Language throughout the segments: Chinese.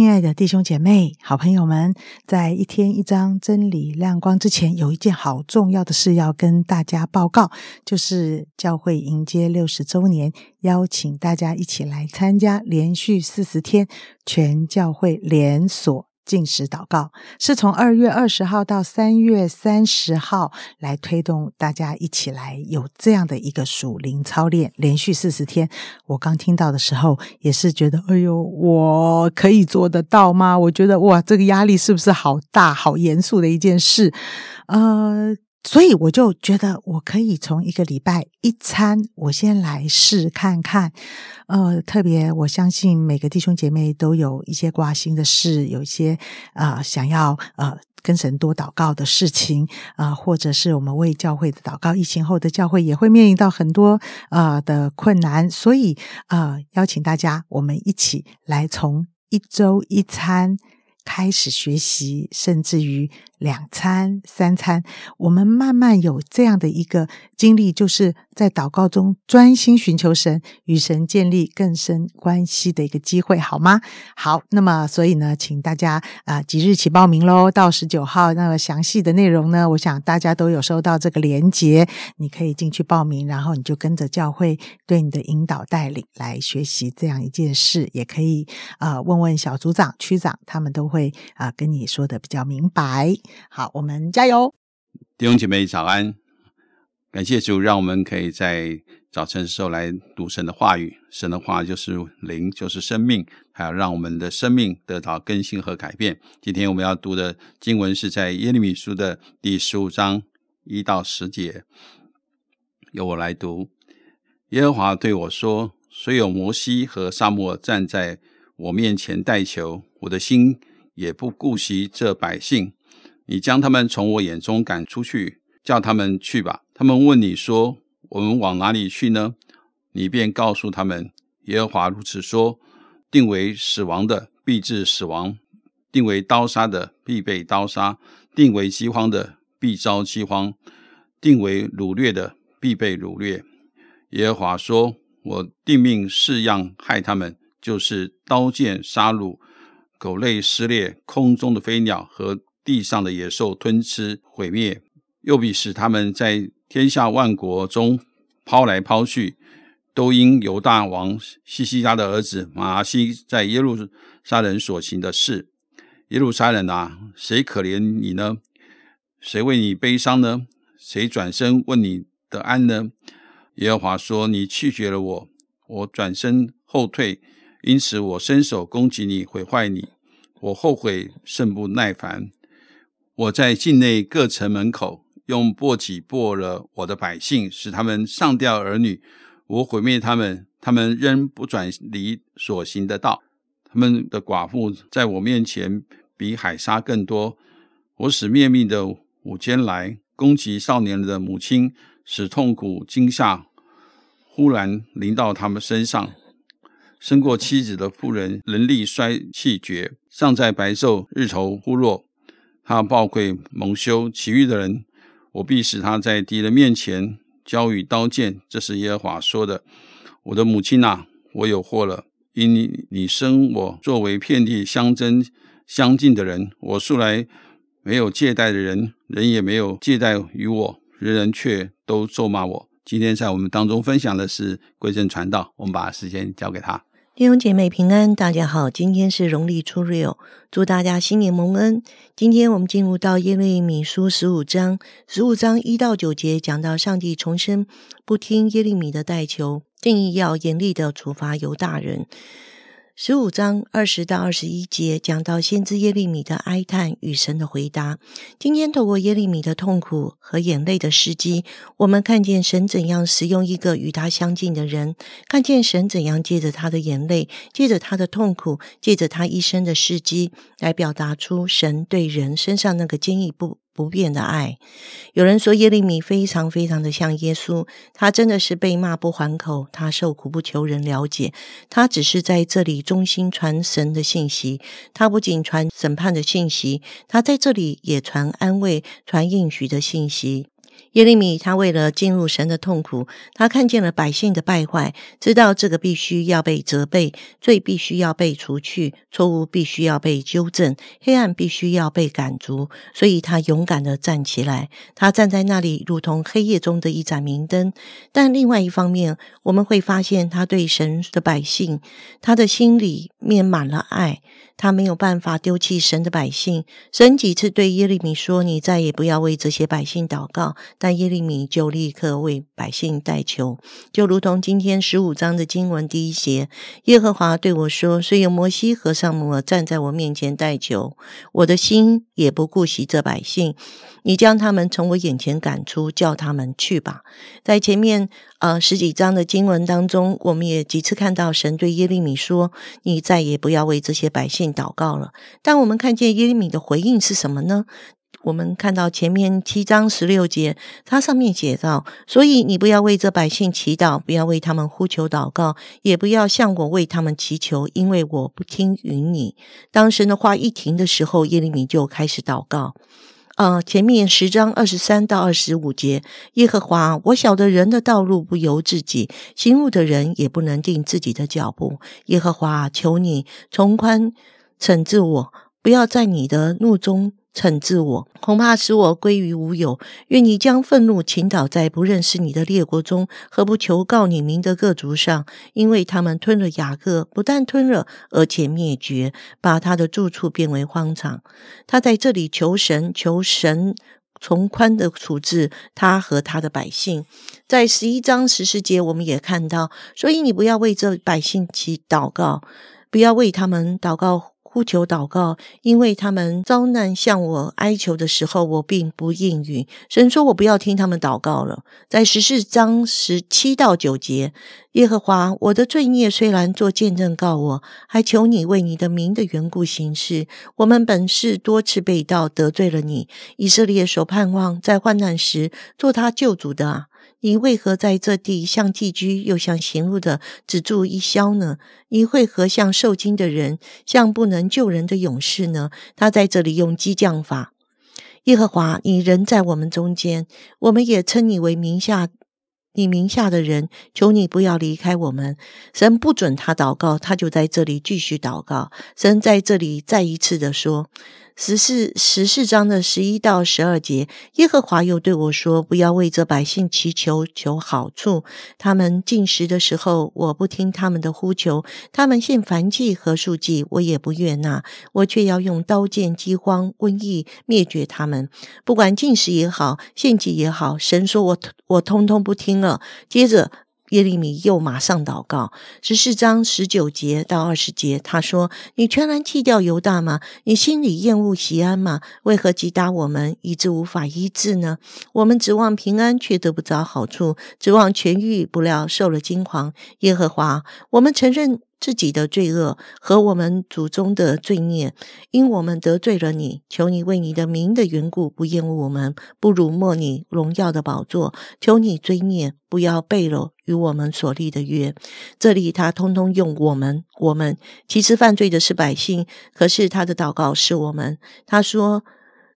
亲爱的弟兄姐妹、好朋友们，在一天一张真理亮光之前，有一件好重要的事要跟大家报告，就是教会迎接六十周年，邀请大家一起来参加连续四十天全教会连锁。进食祷告是从二月二十号到三月三十号来推动大家一起来有这样的一个属灵操练，连续四十天。我刚听到的时候也是觉得，哎呦，我可以做得到吗？我觉得哇，这个压力是不是好大、好严肃的一件事？呃。所以我就觉得，我可以从一个礼拜一餐，我先来试看看。呃，特别我相信每个弟兄姐妹都有一些挂心的事，有一些啊想要呃跟神多祷告的事情啊，或者是我们为教会的祷告。疫情后的教会也会面临到很多啊的困难，所以啊，邀请大家，我们一起来从一周一餐开始学习，甚至于。两餐、三餐，我们慢慢有这样的一个经历，就是在祷告中专心寻求神，与神建立更深关系的一个机会，好吗？好，那么所以呢，请大家啊即日起报名喽，到十九号。那么详细的内容呢，我想大家都有收到这个连结，你可以进去报名，然后你就跟着教会对你的引导带领来学习这样一件事，也可以啊问问小组长、区长，他们都会啊跟你说的比较明白。好，我们加油，弟兄姐妹早安！感谢主，让我们可以在早晨的时候来读神的话语。神的话就是灵，就是生命，还要让我们的生命得到更新和改变。今天我们要读的经文是在耶利米书的第十五章一到十节，由我来读。耶和华对我说：“虽有摩西和沙漠站在我面前代求，我的心也不顾惜这百姓。”你将他们从我眼中赶出去，叫他们去吧。他们问你说：“我们往哪里去呢？”你便告诉他们：“耶和华如此说：定为死亡的必致死亡；定为刀杀的必被刀杀；定为饥荒的必遭饥荒；定为掳掠的必被掳掠。”耶和华说：“我定命四样害他们，就是刀剑杀戮、狗类撕裂、空中的飞鸟和。”地上的野兽吞吃毁灭，又必使他们在天下万国中抛来抛去，都因犹大王西西家的儿子马西在耶路撒冷所行的事。耶路撒冷啊，谁可怜你呢？谁为你悲伤呢？谁转身问你的安呢？耶和华说：“你拒绝了我，我转身后退，因此我伸手攻击你，毁坏你。我后悔甚不耐烦。”我在境内各城门口用簸箕簸了我的百姓，使他们上吊儿女。我毁灭他们，他们仍不转离所行的道。他们的寡妇在我面前比海沙更多。我使灭命的午间来攻击少年的母亲，使痛苦惊吓忽然临到他们身上。生过妻子的妇人能力衰气绝，尚在白昼日头忽落。他暴愧蒙羞，其余的人，我必使他在敌人面前交与刀剑。这是耶和华说的。我的母亲呐，我有祸了，因你你生我作为遍地相争相近的人，我素来没有借贷的人，人也没有借贷于我，人人却都咒骂我。今天在我们当中分享的是归正传道，我们把时间交给他。弟兄姐妹平安，大家好，今天是农历初六，祝大家新年蒙恩。今天我们进入到耶利米书十五章，十五章一到九节讲到上帝重生，不听耶利米的代求，定义要严厉的处罚犹大人。十五章二十到二十一节讲到先知耶利米的哀叹与神的回答。今天透过耶利米的痛苦和眼泪的事迹，我们看见神怎样使用一个与他相近的人，看见神怎样借着他的眼泪，借着他的痛苦，借着他一生的事迹，来表达出神对人身上那个坚毅不。不变的爱。有人说耶利米非常非常的像耶稣，他真的是被骂不还口，他受苦不求人了解，他只是在这里忠心传神的信息。他不仅传审判的信息，他在这里也传安慰、传应许的信息。耶利米他为了进入神的痛苦，他看见了百姓的败坏，知道这个必须要被责备，罪必须要被除去，错误必须要被纠正，黑暗必须要被赶逐，所以他勇敢的站起来。他站在那里，如同黑夜中的一盏明灯。但另外一方面，我们会发现他对神的百姓，他的心里面满了爱。他没有办法丢弃神的百姓。神几次对耶利米说：“你再也不要为这些百姓祷告。”但耶利米就立刻为百姓代求，就如同今天十五章的经文第一节：“耶和华对我说：虽有摩西和尚摩尔站在我面前代求，我的心也不顾惜这百姓。你将他们从我眼前赶出，叫他们去吧。”在前面呃十几章的经文当中，我们也几次看到神对耶利米说：“你再也不要为这些百姓。”祷告了，但我们看见耶利米的回应是什么呢？我们看到前面七章十六节，它上面写道：“所以你不要为这百姓祈祷，不要为他们呼求祷告，也不要向我为他们祈求，因为我不听允你。”当神的话一停的时候，耶利米就开始祷告。呃，前面十章二十三到二十五节，耶和华，我晓得人的道路不由自己，行路的人也不能定自己的脚步。耶和华，求你从宽。惩治我，不要在你的怒中惩治我，恐怕使我归于无有。愿你将愤怒倾倒在不认识你的列国中，何不求告你名的各族上？因为他们吞了雅各，不但吞了，而且灭绝，把他的住处变为荒场。他在这里求神，求神从宽的处置他和他的百姓。在十一章十四节，我们也看到，所以你不要为这百姓祈祷告，不要为他们祷告。呼求祷告，因为他们遭难向我哀求的时候，我并不应允。神说我不要听他们祷告了。在十四章十七到九节，耶和华，我的罪孽虽然做见证告我，还求你为你的名的缘故行事。我们本是多次被盗，得罪了你。以色列所盼望在患难时做他救主的啊。你为何在这地像寄居又像行路的只住一宵呢？你为何像受惊的人，像不能救人的勇士呢？他在这里用激将法。耶和华，你人在我们中间，我们也称你为名下，你名下的人，求你不要离开我们。神不准他祷告，他就在这里继续祷告。神在这里再一次的说。十四十四章的十一到十二节，耶和华又对我说：“不要为这百姓祈求求好处。他们进食的时候，我不听他们的呼求；他们献燔祭和数祭，我也不悦纳。我却要用刀剑、饥荒、瘟疫灭绝他们。不管进食也好，献祭也好，神说我我通通不听了。接着。”耶利米又马上祷告，十四章十九节到二十节，他说：“你全然弃掉犹大吗？你心里厌恶西安吗？为何击打我们，以致无法医治呢？我们指望平安，却得不着好处；指望痊愈，不料受了惊惶。耶和华，我们承认。”自己的罪恶和我们祖宗的罪孽，因我们得罪了你，求你为你的名的缘故不厌恶我们，不辱没你荣耀的宝座。求你追念，不要背了与我们所立的约。这里他通通用我们，我们其实犯罪的是百姓，可是他的祷告是我们。他说：“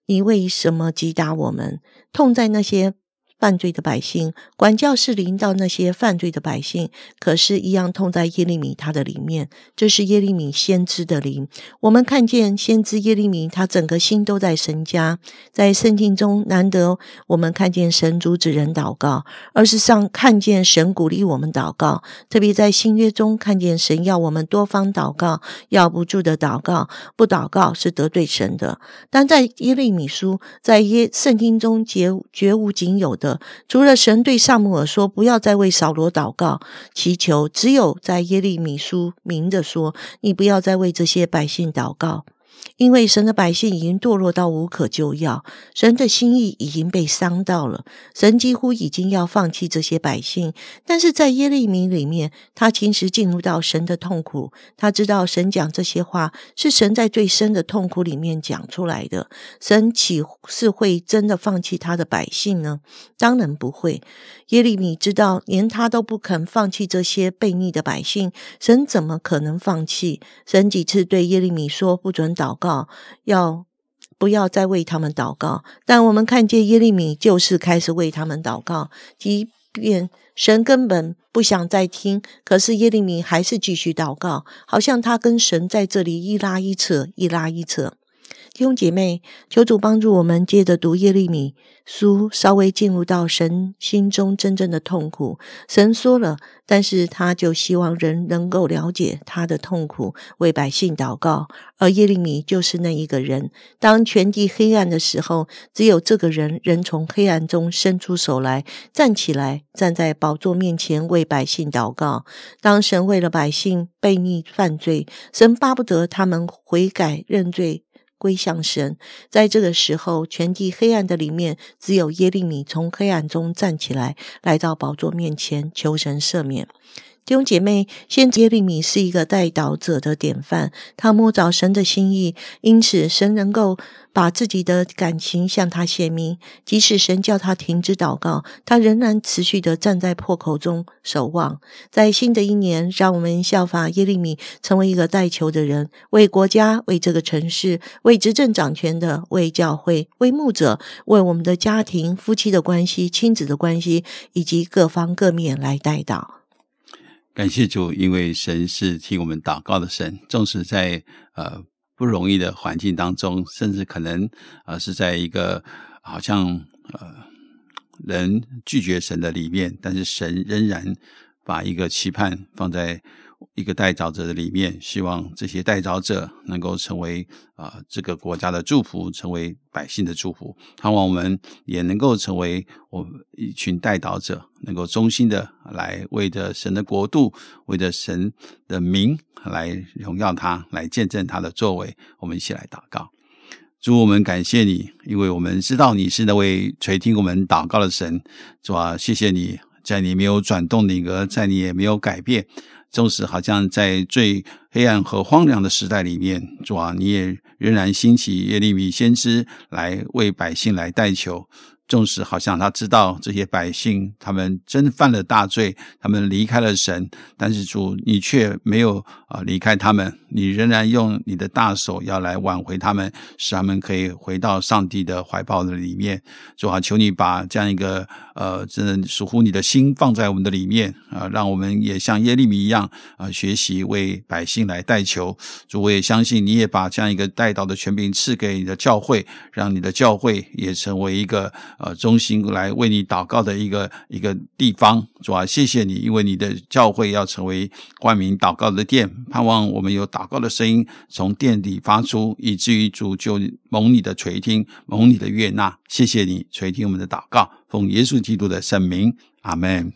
你为什么击打我们？痛在那些。”犯罪的百姓，管教是临到那些犯罪的百姓，可是，一样痛在耶利米他的里面。这是耶利米先知的灵。我们看见先知耶利米，他整个心都在神家。在圣经中，难得我们看见神阻止人祷告，而是上看见神鼓励我们祷告。特别在新约中，看见神要我们多方祷告，要不住的祷告，不祷告是得罪神的。但在耶利米书，在耶圣经中绝绝无仅有的。除了神对萨姆尔说不要再为扫罗祷告祈求，只有在耶利米书明着说，你不要再为这些百姓祷告。因为神的百姓已经堕落到无可救药，神的心意已经被伤到了，神几乎已经要放弃这些百姓。但是在耶利米里面，他其实进入到神的痛苦，他知道神讲这些话是神在最深的痛苦里面讲出来的。神岂是会真的放弃他的百姓呢？当然不会。耶利米知道，连他都不肯放弃这些悖逆的百姓，神怎么可能放弃？神几次对耶利米说：“不准祷。”祷告要不要再为他们祷告。但我们看见耶利米就是开始为他们祷告，即便神根本不想再听，可是耶利米还是继续祷告，好像他跟神在这里一拉一扯，一拉一扯。弟兄姐妹，求主帮助我们，接着读耶利米书，稍微进入到神心中真正的痛苦。神说了，但是他就希望人能够了解他的痛苦，为百姓祷告。而耶利米就是那一个人。当全地黑暗的时候，只有这个人，人从黑暗中伸出手来，站起来，站在宝座面前为百姓祷告。当神为了百姓悖逆犯罪，神巴不得他们悔改认罪。归向神，在这个时候，全地黑暗的里面，只有耶利米从黑暗中站起来，来到宝座面前求神赦免。弟兄姐妹，先耶利米是一个带导者的典范，他摸着神的心意，因此神能够把自己的感情向他显明。即使神叫他停止祷告，他仍然持续的站在破口中守望。在新的一年，让我们效法耶利米，成为一个带球的人，为国家、为这个城市、为执政掌权的、为教会、为牧者、为我们的家庭、夫妻的关系、亲子的关系，以及各方各面来带导。感谢主，因为神是替我们祷告的神。纵使在呃不容易的环境当中，甚至可能呃是在一个好像呃人拒绝神的里面，但是神仍然把一个期盼放在。一个代祷者的里面，希望这些代祷者能够成为啊这个国家的祝福，成为百姓的祝福。盼望我们也能够成为我一群代祷者，能够衷心的来为着神的国度，为着神的名来荣耀他，来见证他的作为。我们一起来祷告，主我们感谢你，因为我们知道你是那位垂听我们祷告的神。主啊，谢谢你在你没有转动的额，在你也没有改变。纵使好像在最黑暗和荒凉的时代里面，主啊，你也仍然兴起耶利米先知来为百姓来代求。纵使好像他知道这些百姓他们真犯了大罪，他们离开了神，但是主你却没有啊离开他们，你仍然用你的大手要来挽回他们，使他们可以回到上帝的怀抱的里面。主啊，求你把这样一个呃，真的属乎你的心放在我们的里面啊，让我们也像耶利米一样啊，学习为百姓来代求。主，我也相信你也把这样一个带到的权柄赐给你的教会，让你的教会也成为一个。呃，中心来为你祷告的一个一个地方，主啊，谢谢你，因为你的教会要成为冠名祷告的殿，盼望我们有祷告的声音从殿里发出，以至于主就蒙你的垂听，蒙你的悦纳。谢谢你垂听我们的祷告，奉耶稣基督的圣名，阿门。